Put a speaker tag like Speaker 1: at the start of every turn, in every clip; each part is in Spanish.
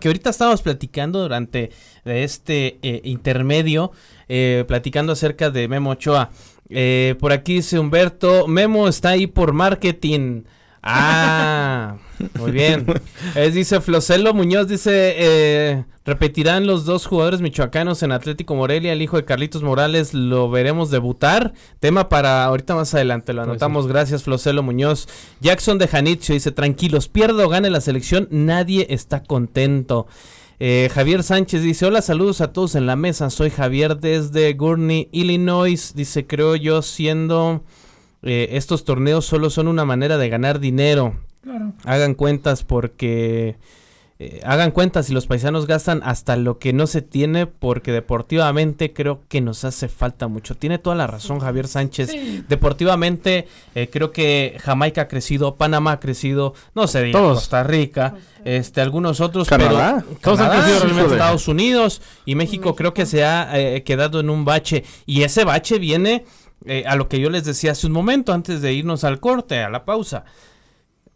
Speaker 1: que ahorita estábamos platicando durante este eh, intermedio, eh, platicando acerca de Memo Ochoa. Eh, por aquí dice Humberto, Memo está ahí por marketing. Ah, muy bien. Es, dice Flocelo Muñoz, dice, eh, repetirán los dos jugadores michoacanos en Atlético Morelia, el hijo de Carlitos Morales, lo veremos debutar. Tema para ahorita más adelante, lo anotamos. Gracias, Flocelo Muñoz. Jackson de Janitzio dice, tranquilos, pierda o gane la selección, nadie está contento. Eh, Javier Sánchez dice, hola, saludos a todos en la mesa, soy Javier desde Gurney, Illinois. Dice, creo yo siendo... Eh, estos torneos solo son una manera de ganar dinero. Hagan cuentas porque eh, hagan cuentas si los paisanos gastan hasta lo que no se tiene porque deportivamente creo que nos hace falta mucho. Tiene toda la razón Javier Sánchez. Deportivamente eh, creo que Jamaica ha crecido, Panamá ha crecido, no sé, Costa Rica, este algunos otros,
Speaker 2: Canadá.
Speaker 1: pero todos han crecido realmente Estados Unidos y México creo que se ha quedado en un bache y ese bache viene eh, a lo que yo les decía hace un momento, antes de irnos al corte, a la pausa.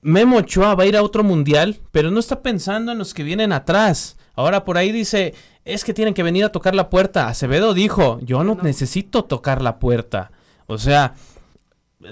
Speaker 1: Memo Ochoa va a ir a otro mundial, pero no está pensando en los que vienen atrás. Ahora por ahí dice, es que tienen que venir a tocar la puerta. Acevedo dijo, yo no, necesito tocar la puerta. O sea,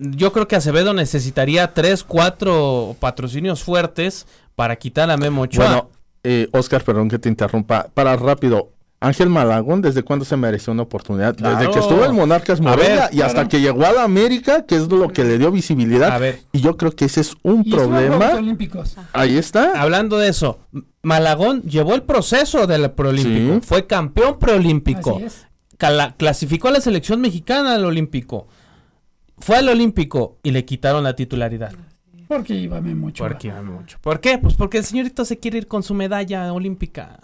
Speaker 1: yo creo que Acevedo necesitaría tres, cuatro patrocinios fuertes para quitar a Memo Ochoa. Bueno,
Speaker 2: eh, Oscar, perdón que te interrumpa. Para rápido, Ángel Malagón, ¿desde cuándo se mereció una oportunidad? Desde que estuvo en Monarcas Morelia y hasta que llegó a la América, que es lo que le dio visibilidad. A ver. Y yo creo que ese es un problema. Olímpicos. Ahí está.
Speaker 1: Hablando de eso, Malagón llevó el proceso del preolímpico. Fue campeón preolímpico. Clasificó a la selección mexicana al olímpico. Fue al olímpico y le quitaron la titularidad.
Speaker 3: Porque iba mucho.
Speaker 1: Porque iba mucho. ¿Por qué? Pues porque el señorito se quiere ir con su medalla olímpica.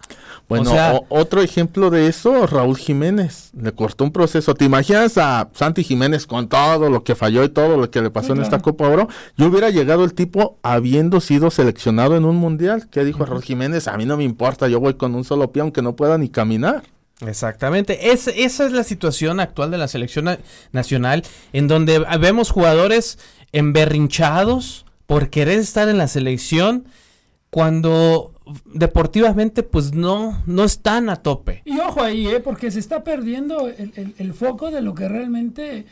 Speaker 2: Bueno, otro ejemplo de eso, Raúl Jiménez. Le cortó un proceso. ¿Te imaginas a Santi Jiménez con todo lo que falló y todo lo que le pasó en esta Copa Oro? Yo hubiera llegado el tipo habiendo sido seleccionado en un mundial. ¿Qué dijo Raúl Jiménez? A mí no me importa, yo voy con un solo pie aunque no pueda ni caminar.
Speaker 1: Exactamente, esa es la situación actual de la selección nacional, en donde vemos jugadores emberrinchados, por querer estar en la selección cuando deportivamente pues no, no están a tope.
Speaker 3: Y ojo ahí, ¿eh? porque se está perdiendo el, el, foco de lo que realmente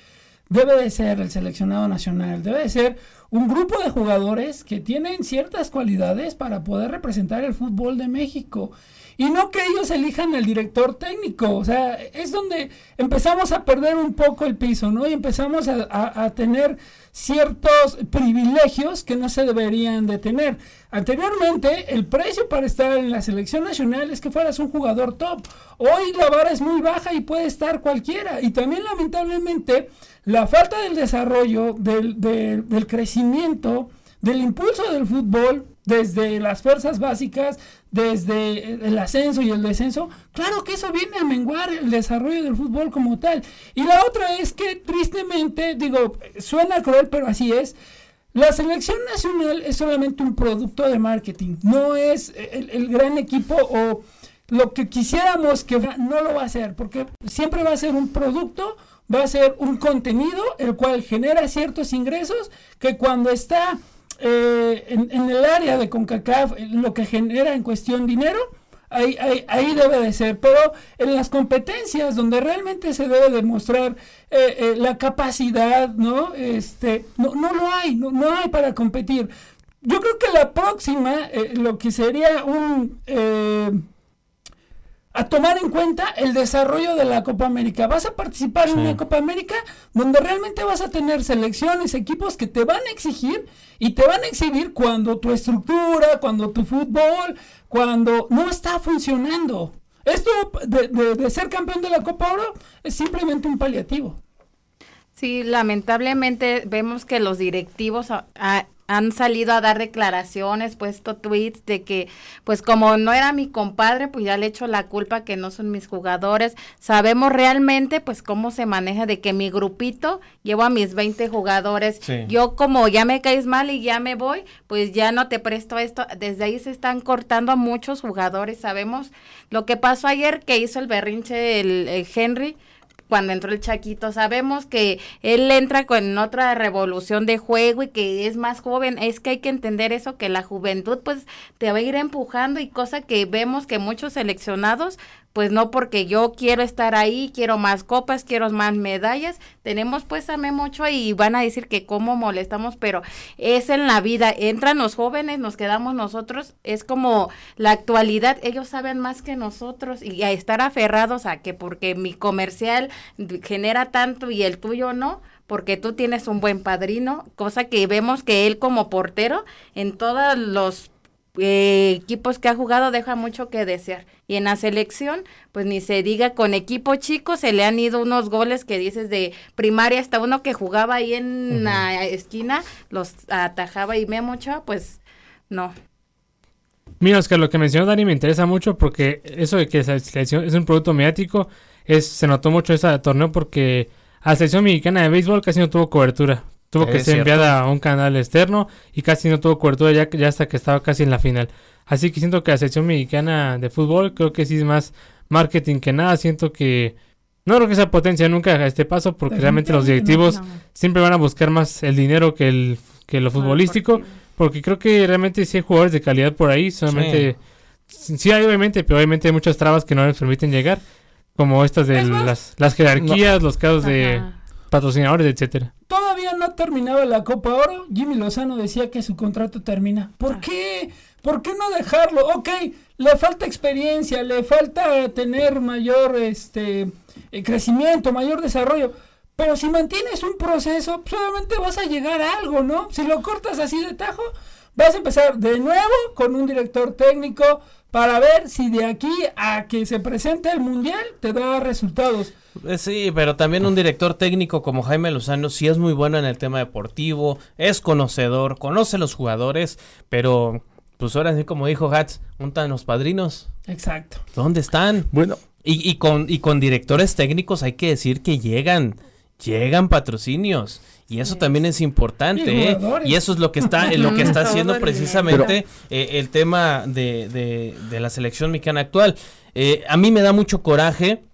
Speaker 3: debe de ser el seleccionado nacional. Debe de ser un grupo de jugadores que tienen ciertas cualidades para poder representar el fútbol de México. Y no que ellos elijan el director técnico. O sea, es donde empezamos a perder un poco el piso, ¿no? Y empezamos a, a tener ciertos privilegios que no se deberían de tener. Anteriormente, el precio para estar en la selección nacional es que fueras un jugador top. Hoy la vara es muy baja y puede estar cualquiera. Y también, lamentablemente, la falta del desarrollo, del, del crecimiento, del impulso del fútbol desde las fuerzas básicas, desde el ascenso y el descenso, claro que eso viene a menguar el desarrollo del fútbol como tal. Y la otra es que tristemente, digo, suena cruel, pero así es, la selección nacional es solamente un producto de marketing, no es el, gran equipo o lo que quisiéramos que no lo va a hacer, porque siempre va a ser un producto, va a ser un contenido, el cual genera ciertos ingresos que cuando está eh, en, el área de CONCACAF lo que genera en cuestión dinero, ahí, ahí, debe de ser. Pero en las competencias donde realmente se debe demostrar eh, eh, la capacidad, ¿no? Este, no, no lo hay, no, no hay para competir. Yo creo que la próxima, lo que sería un a tomar en cuenta el desarrollo de la Copa América. Vas a participar en una Copa América donde realmente vas a tener selecciones, equipos que te van a exigir y te van a exhibir cuando tu estructura, cuando tu fútbol, cuando no está funcionando. Esto de, ser campeón de la Copa Oro es simplemente un paliativo.
Speaker 4: Sí, lamentablemente vemos que los directivos han salido a dar declaraciones, puesto tweets de que, pues como no era mi compadre, pues ya le echo la culpa que no son mis jugadores. Sabemos realmente, pues, cómo se maneja de que mi grupito llevo a mis 20 jugadores. Yo como ya me caes mal y ya me voy, pues ya no te presto esto. Desde ahí se están cortando a muchos jugadores. Sabemos lo que pasó ayer que hizo el berrinche el, Henry cuando entró el Chaquito. Sabemos que él entra con otra revolución de juego y que es más joven. Es que hay que entender eso, que la juventud pues te va a ir empujando y cosa que vemos que muchos seleccionados pues no porque yo quiero estar ahí, quiero más copas, quiero más medallas, tenemos pues a Memo Ochoa y van a decir que cómo molestamos, pero es en la vida, entran los jóvenes, nos quedamos nosotros, es como la actualidad, ellos saben más que nosotros y a estar aferrados a que porque mi comercial genera tanto y el tuyo no, porque tú tienes un buen padrino, cosa que vemos que él como portero en todos los eh, equipos que ha jugado deja mucho que desear. Y en la selección, pues ni se diga, con equipo chico se le han ido unos goles que dices de primaria hasta uno que jugaba ahí en la esquina, los atajaba y me mucho, pues no.
Speaker 5: Mira, Oscar, lo que mencionó Dani me interesa mucho porque eso de que selección es un producto mediático, es, se notó mucho ese torneo porque a la selección mexicana de béisbol casi no tuvo cobertura. Tuvo que
Speaker 1: Es
Speaker 5: ser
Speaker 1: cierto.
Speaker 5: enviada a un canal externo y casi no tuvo cobertura ya, ya hasta que estaba casi en la final. Así que siento que la selección mexicana de fútbol creo que sí es más marketing que nada. Siento que no creo que sea potencia nunca a este paso porque realmente los directivos
Speaker 4: No.
Speaker 5: siempre van a buscar más el dinero que el que lo futbolístico. Porque creo que realmente sí hay jugadores de calidad por ahí. Solamente sí, sí hay obviamente, pero obviamente hay muchas trabas que no les permiten llegar. Como estas de
Speaker 3: Es más-
Speaker 5: las, las jerarquías, los casos de patrocinadores, etcétera.
Speaker 3: No terminaba la Copa Oro. Jimmy Lozano decía que su contrato termina. ¿Por
Speaker 4: Ah.
Speaker 3: qué? ¿Por qué no dejarlo? Ok, le falta experiencia, le falta tener mayor este eh, crecimiento, mayor desarrollo. Pero si mantienes un proceso, pues obviamente vas a llegar a algo, ¿no? Si lo cortas así de tajo, vas a empezar de nuevo con un director técnico para ver si de aquí a que se presente el mundial te da resultados.
Speaker 1: Eh, Sí, pero también un director técnico como Jaime Lozano sí es muy bueno en el tema deportivo, es conocedor, conoce los jugadores, pero pues ahora sí como dijo Hats, untan los padrinos,
Speaker 3: Exacto.
Speaker 1: ¿dónde están?
Speaker 2: Bueno,
Speaker 1: Y, y con, y con directores técnicos hay que decir que llegan, llegan patrocinios. Y eso también es importante,
Speaker 3: Y
Speaker 1: ¿eh? Y eso es lo que está, lo que está haciendo precisamente eh, el tema de, de- de la selección mexicana actual. Eh, a mí me da mucho coraje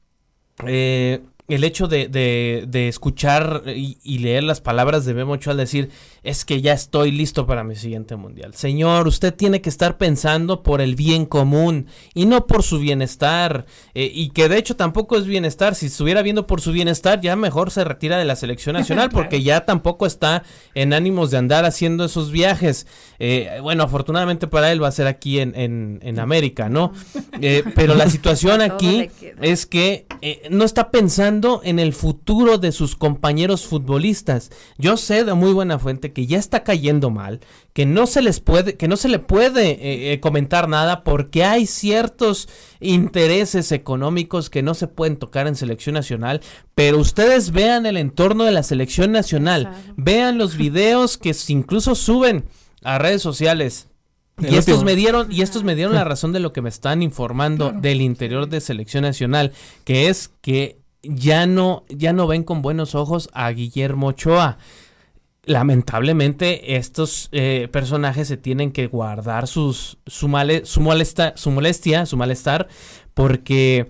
Speaker 1: eh, el hecho de, de- de escuchar y, y leer las palabras de Memo Ochoa al decir, es que ya estoy listo para mi siguiente mundial. Señor, usted tiene que estar pensando por el bien común y no por su bienestar. eh, y que de hecho tampoco es bienestar. Si estuviera viendo por su bienestar, ya mejor se retira de la selección nacional porque ya tampoco está en ánimos de andar haciendo esos viajes. Eh, bueno, afortunadamente para él va a ser aquí en, en- en América, ¿no? Eh, pero la situación aquí es que eh, no está pensando en el futuro de sus compañeros futbolistas. Yo sé de muy buena fuente que ya está cayendo mal, que no se les puede, que no se le puede eh, eh, comentar nada porque hay ciertos intereses económicos que no se pueden tocar en selección nacional. Pero ustedes vean el entorno de la selección nacional, vean los videos que incluso suben a redes sociales.
Speaker 5: El
Speaker 1: Y estos
Speaker 5: último.
Speaker 1: me dieron, y estos me dieron la razón de lo que me están informando
Speaker 3: Claro.
Speaker 1: del interior de selección nacional, que es que ya no, ya no ven con buenos ojos a Guillermo Ochoa. Lamentablemente, estos eh, personajes se tienen que guardar sus, su, male- su, molesta, su molestia, su malestar, porque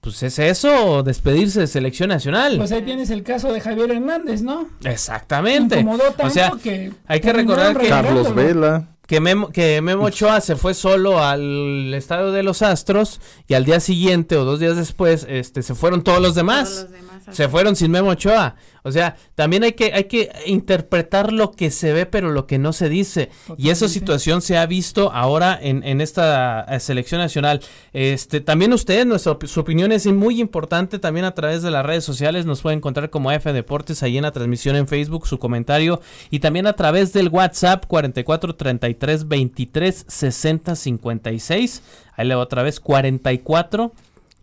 Speaker 1: pues es eso, despedirse de selección nacional.
Speaker 3: Pues ahí tienes el caso de Javier Hernández, ¿no?
Speaker 1: Exactamente.
Speaker 3: Incomodó tanto
Speaker 1: O sea,
Speaker 3: que
Speaker 1: hay que recordar que-
Speaker 2: Carlos. Vela.
Speaker 1: que Memo, que Memo Ochoa se fue solo al estadio de los Astros y al día siguiente o dos días después este, se fueron todos los demás.
Speaker 4: Todos los demás.
Speaker 1: Se fueron sin Memo Ochoa. O sea, también hay que, hay que interpretar lo que se ve, pero lo que no se dice. Y esa situación se ha visto ahora en, en esta eh, selección nacional. Este, también ustedes, nuestra, su opinión es muy importante también a través de las redes sociales. Nos pueden encontrar como F Deportes ahí en la transmisión en Facebook, su comentario. Y también a través del WhatsApp 44 33 23 60 56. Ahí le va otra vez 44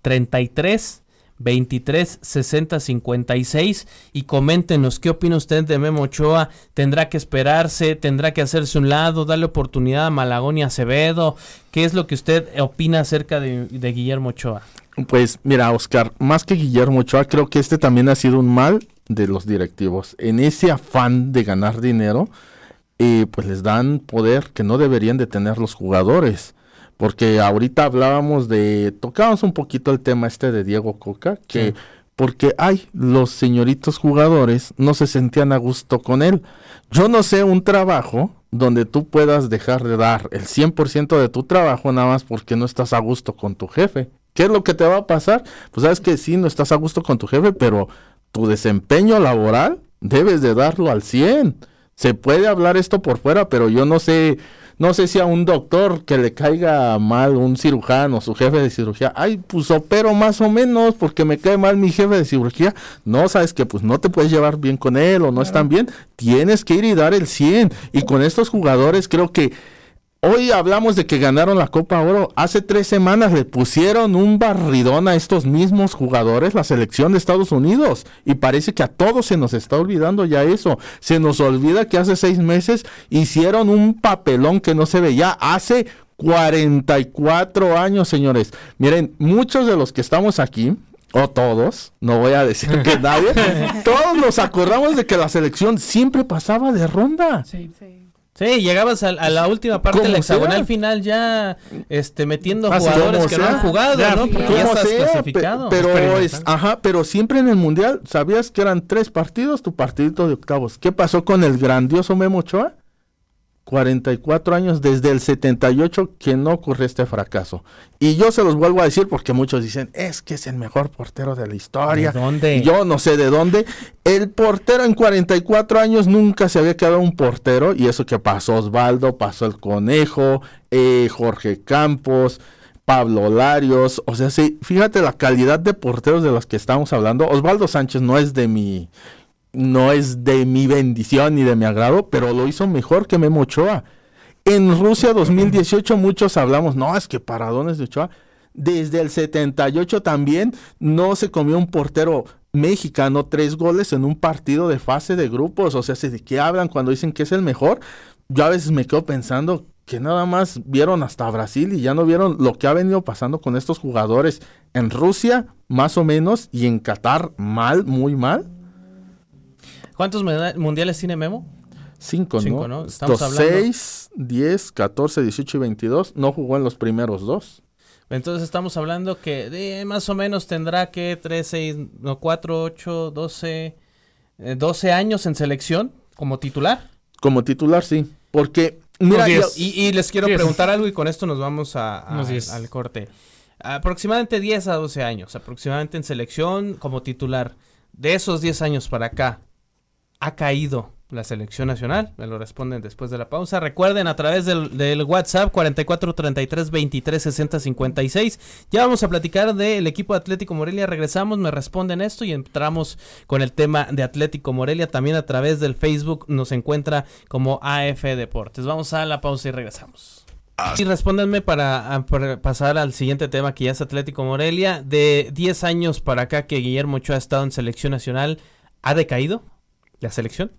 Speaker 1: 33 23 60 56 y coméntenos qué opina usted de Memo Ochoa. ¿Tendrá que esperarse? ¿Tendrá que hacerse un lado? ¿Darle oportunidad a Malagón y Acevedo? ¿Qué es lo que usted opina acerca de, Guillermo Ochoa?
Speaker 2: Pues mira, Oscar, más que Guillermo Ochoa, creo que este también ha sido un mal de los directivos. En ese afán de ganar dinero, eh, pues les dan poder que no deberían de tener los jugadores. Porque ahorita hablábamos de, tocábamos un poquito el tema este de Diego Coca, que
Speaker 1: Sí.
Speaker 2: porque, ay, los señoritos jugadores no se sentían a gusto con él. Yo no sé un trabajo donde tú puedas dejar de dar el 100% de tu trabajo nada más porque no estás a gusto con tu jefe. ¿Qué es lo que te va a pasar? Pues sabes que sí, no estás a gusto con tu jefe, pero tu desempeño laboral debes de darlo al 100. Se puede hablar esto por fuera, pero yo no sé no sé si a un doctor que le caiga mal un cirujano, su jefe de cirugía, ay, pues opero más o menos porque me cae mal mi jefe de cirugía. No, sabes que pues no te puedes llevar bien con él o no están bien. Tienes que ir y dar el 100. Y con estos jugadores creo que Hoy hablamos de que ganaron la Copa Oro. Hace tres semanas le pusieron un barridón a estos mismos jugadores, la selección de Estados Unidos. Y parece que a todos se nos está olvidando ya eso. Se nos olvida que hace seis meses hicieron un papelón que no se veía hace 44 años, señores. Miren, muchos de los que estamos aquí, o todos, no voy a decir que nadie, todos nos acordamos de que la selección siempre pasaba de ronda.
Speaker 3: Sí, sí.
Speaker 1: Sí, llegabas a, la última parte del hexagonal final ya este metiendo jugadores que no han jugado, ¿no? Porque ya estás clasificado.
Speaker 2: pero es, ajá, pero siempre en el mundial, ¿sabías que eran tres partidos, tu partidito de octavos? ¿Qué pasó con el grandioso Memo Ochoa? 44 años desde el 78 que no ocurre este fracaso. Y yo se los vuelvo a decir porque muchos dicen, es que es el mejor portero de la historia.
Speaker 1: ¿De dónde?
Speaker 2: Yo no sé de dónde. El portero en 44 años nunca se había quedado un portero. Y eso que pasó Osvaldo, pasó el Conejo, eh, Jorge Campos. Pablo Larios, o sea, sí, fíjate la calidad de porteros de los que estamos hablando. Osvaldo Sánchez no es de mi, no es de mi bendición ni de mi agrado, pero lo hizo mejor que Memo Ochoa. En Rusia 2018 muchos hablamos, no, es que paradones de Ochoa. Desde el 78 también no se comió un portero mexicano tres goles en un partido de fase de grupos. O sea, ¿de qué hablan cuando dicen que es el mejor? Yo a veces me quedo pensando que nada más vieron hasta Brasil y ya no vieron lo que ha venido pasando con estos jugadores en Rusia, más o menos, y en Qatar, mal, muy mal.
Speaker 1: ¿Cuántos mundiales tiene Memo?
Speaker 2: Cinco, Cinco ¿no? Estamos hablando... 6, 10, 14, 18 y 22. No jugó en los primeros dos.
Speaker 1: Entonces estamos hablando que de, más o menos tendrá que 3, 6, no, 4, 8, 12, 12 años en selección como titular.
Speaker 2: Como titular, sí. Porque,
Speaker 1: mira, y, les quiero preguntar algo y con esto nos vamos a, al corte. Aproximadamente 10 a 12 años, aproximadamente en selección como titular. De esos 10 años para acá, ha caído la selección nacional? Me lo responden después de la pausa. Recuerden a través del, del WhatsApp 44 33 23 60 56. Ya vamos a platicar del equipo de Atlético Morelia. Regresamos, me responden esto y entramos con el tema de Atlético Morelia. También a través del Facebook nos encuentra como AF Deportes. Vamos a la pausa y regresamos. Y respóndanme para, para, pasar al siguiente tema que ya es Atlético Morelia. De 10 años para acá que Guillermo Ochoa ha estado en selección nacional, ¿ha decaído? La selección?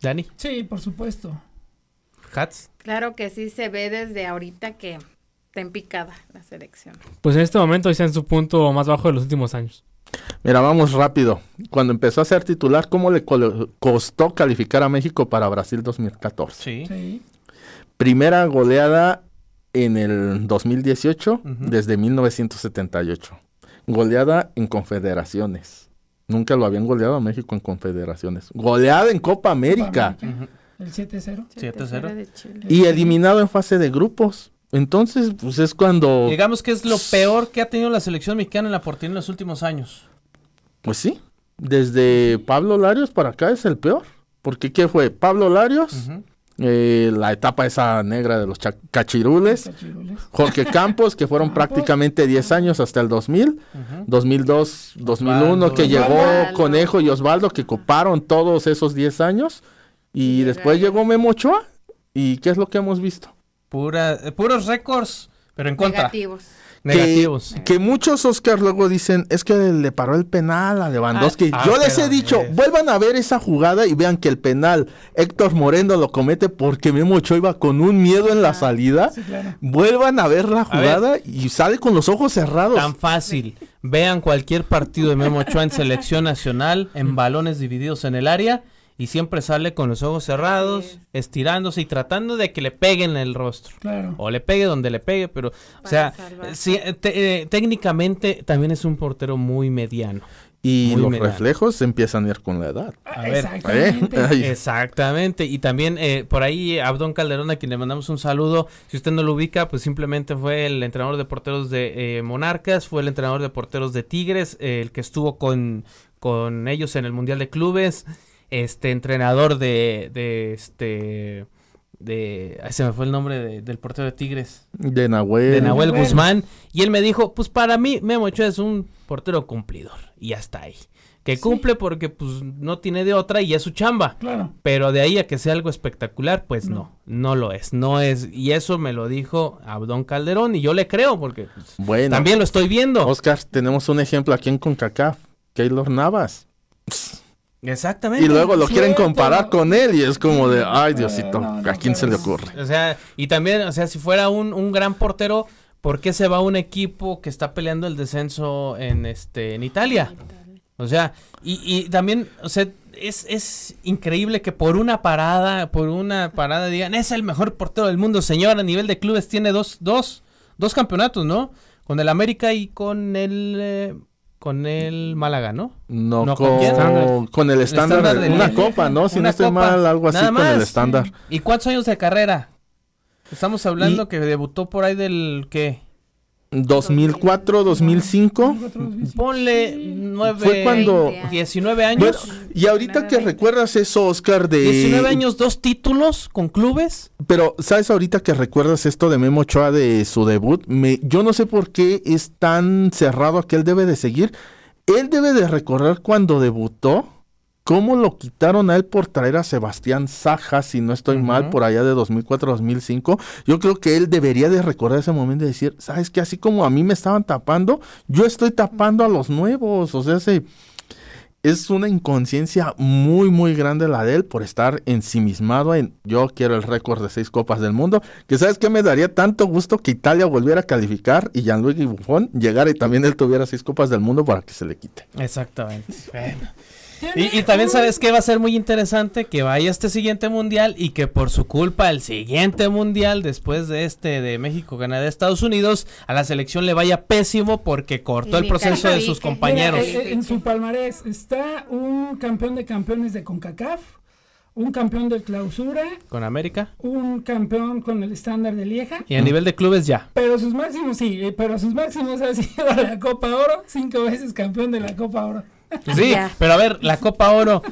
Speaker 1: Dani.
Speaker 3: Sí, por supuesto.
Speaker 1: Hats.
Speaker 4: Claro que sí se ve desde ahorita que está en picada la selección.
Speaker 5: Pues en este momento está en su punto más bajo de los últimos años.
Speaker 2: Mira, vamos rápido. Cuando empezó a ser titular, ¿cómo le costó calificar a México para Brasil 2014?
Speaker 1: Sí. sí.
Speaker 2: Primera goleada en el 2018 desde 1978. Goleada en confederaciones. Nunca lo habían goleado a México en confederaciones. Goleada en Copa América.
Speaker 3: El 7-0.
Speaker 1: 7-0.
Speaker 2: Y eliminado en fase de grupos. Entonces, pues es cuando...
Speaker 1: Digamos que es lo peor que ha tenido la selección mexicana en la portería en los últimos años.
Speaker 2: Pues sí. Desde Pablo Larios para acá es el peor. Porque ¿qué fue? Pablo Larios, eh, la etapa esa negra de los cachirules, Jorge Campos, que fueron prácticamente 10 años hasta el 2000, 2002, 2001, que llegó Conejo y Osvaldo, que coparon todos esos 10 años, y después llegó Memo Ochoa, ¿y qué es lo que hemos visto?
Speaker 1: Pura, eh, puros récords, pero en contra.
Speaker 4: Negativos.
Speaker 2: Que, muchos Oscar luego dicen, es que le paró el penal a Lewandowski. Ah, Yo les he dicho, vuelvan a ver esa jugada y vean que el penal Héctor Moreno lo comete porque Memo Ochoa iba con un miedo en la salida. Vuelvan a ver la jugada y sale con los ojos cerrados.
Speaker 1: Tan fácil. Vean cualquier partido de Memo Ochoa en selección nacional, en balones divididos en el área y siempre sale con los ojos cerrados, estirándose y tratando de que le peguen el rostro.
Speaker 3: Claro.
Speaker 1: O le pegue donde le pegue, pero, o sea, sí, eh, te- eh, técnicamente también es un portero muy mediano.
Speaker 2: Y
Speaker 1: Muy
Speaker 2: los
Speaker 1: mediano.
Speaker 2: reflejos empiezan a ir con la edad.
Speaker 1: A ver,
Speaker 3: Exactamente.
Speaker 2: ¿eh?
Speaker 1: Exactamente, y también eh, por ahí Abdón Calderón, a quien le mandamos un saludo, si usted no lo ubica, pues simplemente fue el entrenador de porteros de eh, Monarcas, fue el entrenador de porteros de Tigres, eh, el que estuvo con, con ellos en el Mundial de Clubes, este entrenador de, de este, de, ay, se me fue el nombre de- del portero de Tigres,
Speaker 2: De Nahuel.
Speaker 1: de Nahuel. Guzmán, y él me dijo, pues para mí Memo Ochoa es un portero cumplidor, y hasta ahí. Que
Speaker 3: Sí.
Speaker 1: cumple porque pues no tiene de otra y es su chamba.
Speaker 3: Claro.
Speaker 1: Pero de ahí a que sea algo espectacular, pues no,
Speaker 3: No.
Speaker 1: no, lo es, no es. Y eso me lo dijo Abdón Calderón y yo le creo porque pues,
Speaker 2: Bueno,
Speaker 1: también lo estoy viendo.
Speaker 2: Oscar, tenemos un ejemplo aquí en CONCACAF. Keylor Navas.
Speaker 1: Exactamente.
Speaker 2: Y luego lo quieren comparar con él y es como de, ay Diosito,
Speaker 3: No, no,
Speaker 2: ¿a quién se le ocurre?
Speaker 1: O sea, y también, o sea, si fuera un, un gran portero, ¿por qué se va a un equipo que está peleando el descenso en este en Italia? O sea, y, y también, o sea, es, es increíble que por una parada, por una parada digan, es el mejor portero del mundo, señor, a nivel de clubes tiene dos, dos, dos campeonatos, ¿no? Con el América y con el, eh, con el Málaga, ¿no?
Speaker 2: No,
Speaker 1: No, ¿con
Speaker 2: con, con el estándar, una copa, ¿no? Si no estoy
Speaker 1: copa,
Speaker 2: mal, algo así con el estándar.
Speaker 1: ¿Y cuántos años de carrera? Estamos hablando
Speaker 2: Y-
Speaker 1: que debutó por ahí del, ¿qué?
Speaker 2: 2004, 2005.
Speaker 1: Ponle
Speaker 3: Sí.
Speaker 1: nueve,
Speaker 2: Fue cuando-
Speaker 4: 20 años.
Speaker 1: 19
Speaker 2: Bueno,
Speaker 1: años.
Speaker 2: y ahorita que recuerdas eso, Oscar, de...
Speaker 1: 19 años, dos títulos con clubes.
Speaker 2: Pero, ¿sabes ahorita que recuerdas esto de Memo Ochoa de su debut? Me, yo no sé por qué es tan cerrado que él debe de seguir. Él debe de recordar cuando debutó, cómo lo quitaron a él por traer a Sebastián Saja, si no estoy mal, por allá de 2004-2005. Yo creo que él debería de recordar ese momento y decir, ¿sabes qué? Así como a mí me estaban tapando, yo estoy tapando a los nuevos. O sea, se es una inconsciencia muy, muy grande la de él por estar ensimismado en yo quiero el récord de seis copas del mundo. Que sabes que me daría tanto gusto que Italia volviera a calificar y Gianluigi Buffon llegara y también él tuviera seis copas del mundo para que se le quite.
Speaker 1: Exactamente. Y, y también sabes que va a ser muy interesante que vaya este siguiente mundial y que por su culpa el siguiente mundial después de este de México, Canadá, Estados Unidos a la selección le vaya pésimo porque cortó el proceso de sus compañeros.
Speaker 3: Mira, eh, eh, en su palmarés está un campeón de campeones de CONCACAF, un campeón de clausura,
Speaker 1: Con América
Speaker 3: un campeón con el estándar de Lieja.
Speaker 1: y a nivel de clubes ya.
Speaker 3: Pero sus máximos, sí, eh, pero sus máximos ha sido la Copa Oro, cinco veces campeón de la Copa Oro.
Speaker 1: Sí,
Speaker 4: Ya.
Speaker 1: pero a ver, la Copa Oro,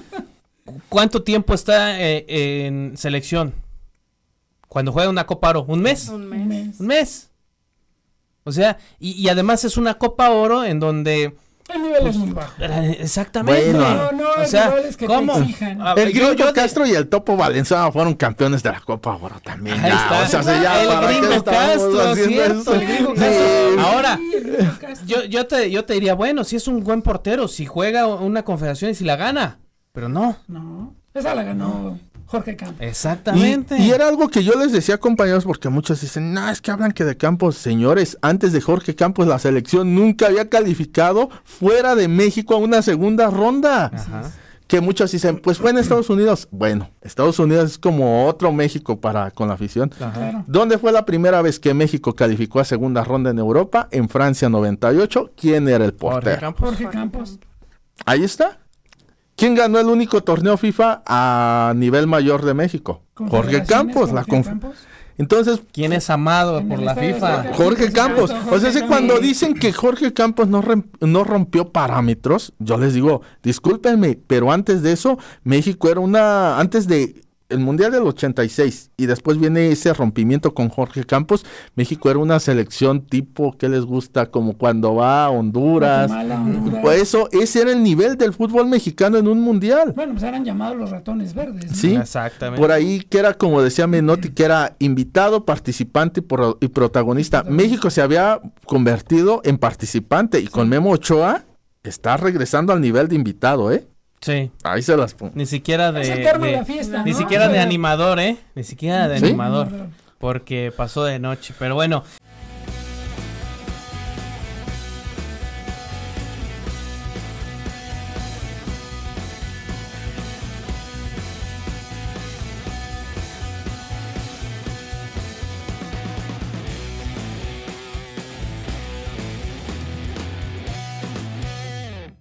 Speaker 1: ¿cuánto tiempo está eh, en selección? Cuando juega una Copa Oro, ¿un mes?
Speaker 4: Un
Speaker 3: Un
Speaker 4: mes.
Speaker 3: mes.
Speaker 1: Un mes. O sea, y, y además es una Copa Oro en donde...
Speaker 3: El nivel
Speaker 1: Pues,
Speaker 3: es muy bajo.
Speaker 1: Exactamente.
Speaker 2: Bueno.
Speaker 3: No, no,
Speaker 1: o sea,
Speaker 3: rivales que te
Speaker 1: ¿cómo?
Speaker 3: exijan.
Speaker 1: A
Speaker 2: El
Speaker 1: ver, yo- yo de-
Speaker 2: Castro y el Topo Valenzuela fueron campeones de la Copa Oro también.
Speaker 1: Ahí
Speaker 2: ya,
Speaker 1: está.
Speaker 2: o sea, ya,
Speaker 1: El
Speaker 2: ¿para qué
Speaker 1: Gringo Castro, cierto,
Speaker 2: esto?
Speaker 1: el Gringo. Castro. Ahora,
Speaker 3: Sí.
Speaker 1: Yo, yo, te, yo te diría, bueno, si es un buen portero, si juega una confederación y si la gana. Pero no.
Speaker 3: No, esa la ganó Jorge Campos.
Speaker 1: Exactamente.
Speaker 2: Y, y era algo que yo les decía, compañeros, porque muchos dicen, no, es que hablan que de Campos, señores, antes de Jorge Campos la selección nunca había calificado fuera de México a una segunda ronda.
Speaker 1: Ajá.
Speaker 2: Que muchos dicen, pues fue en Estados Unidos. Bueno, Estados Unidos es como otro México para con la afición.
Speaker 1: Ajá.
Speaker 2: ¿Dónde fue la primera vez que México calificó a segunda ronda en Europa? En Francia 98. ¿Quién era el
Speaker 1: Jorge
Speaker 2: portero?
Speaker 1: Campos.
Speaker 3: Jorge Campos.
Speaker 2: Ahí está. ¿Quién ganó el único torneo FIFA a nivel mayor de México? Jorge Campos. La
Speaker 3: Jorge
Speaker 2: conf-
Speaker 3: Campos.
Speaker 2: Entonces,
Speaker 1: ¿Quién es amado por la FIFA?
Speaker 2: Jorge Campos. O sea, si cuando dicen que Jorge Campos no, no rompió parámetros, yo les digo, discúlpenme, pero antes de eso, México era una, antes de el Mundial del 86 y después viene ese rompimiento con Jorge Campos, México era una selección tipo que les gusta, como cuando va a Honduras.
Speaker 3: Honduras.
Speaker 2: Pues eso, ese era el nivel del fútbol mexicano en un mundial.
Speaker 3: Bueno, pues eran llamados los ratones verdes. ¿no?
Speaker 2: Sí.
Speaker 1: Exactamente.
Speaker 2: Por ahí que era como decía Menotti, que era invitado, participante y, pro- y protagonista. México se había convertido en participante y con Memo Ochoa está regresando al nivel de invitado, ¿eh?
Speaker 1: Sí.
Speaker 2: Ahí se las pongo.
Speaker 1: Ni siquiera de.
Speaker 3: Es el karma de
Speaker 1: de-
Speaker 3: la fiesta,
Speaker 1: ni
Speaker 3: ¿no?
Speaker 1: siquiera
Speaker 3: O
Speaker 1: de animador, ¿eh? Ni siquiera de
Speaker 2: ¿Sí?
Speaker 1: animador. Porque pasó de noche. Pero bueno,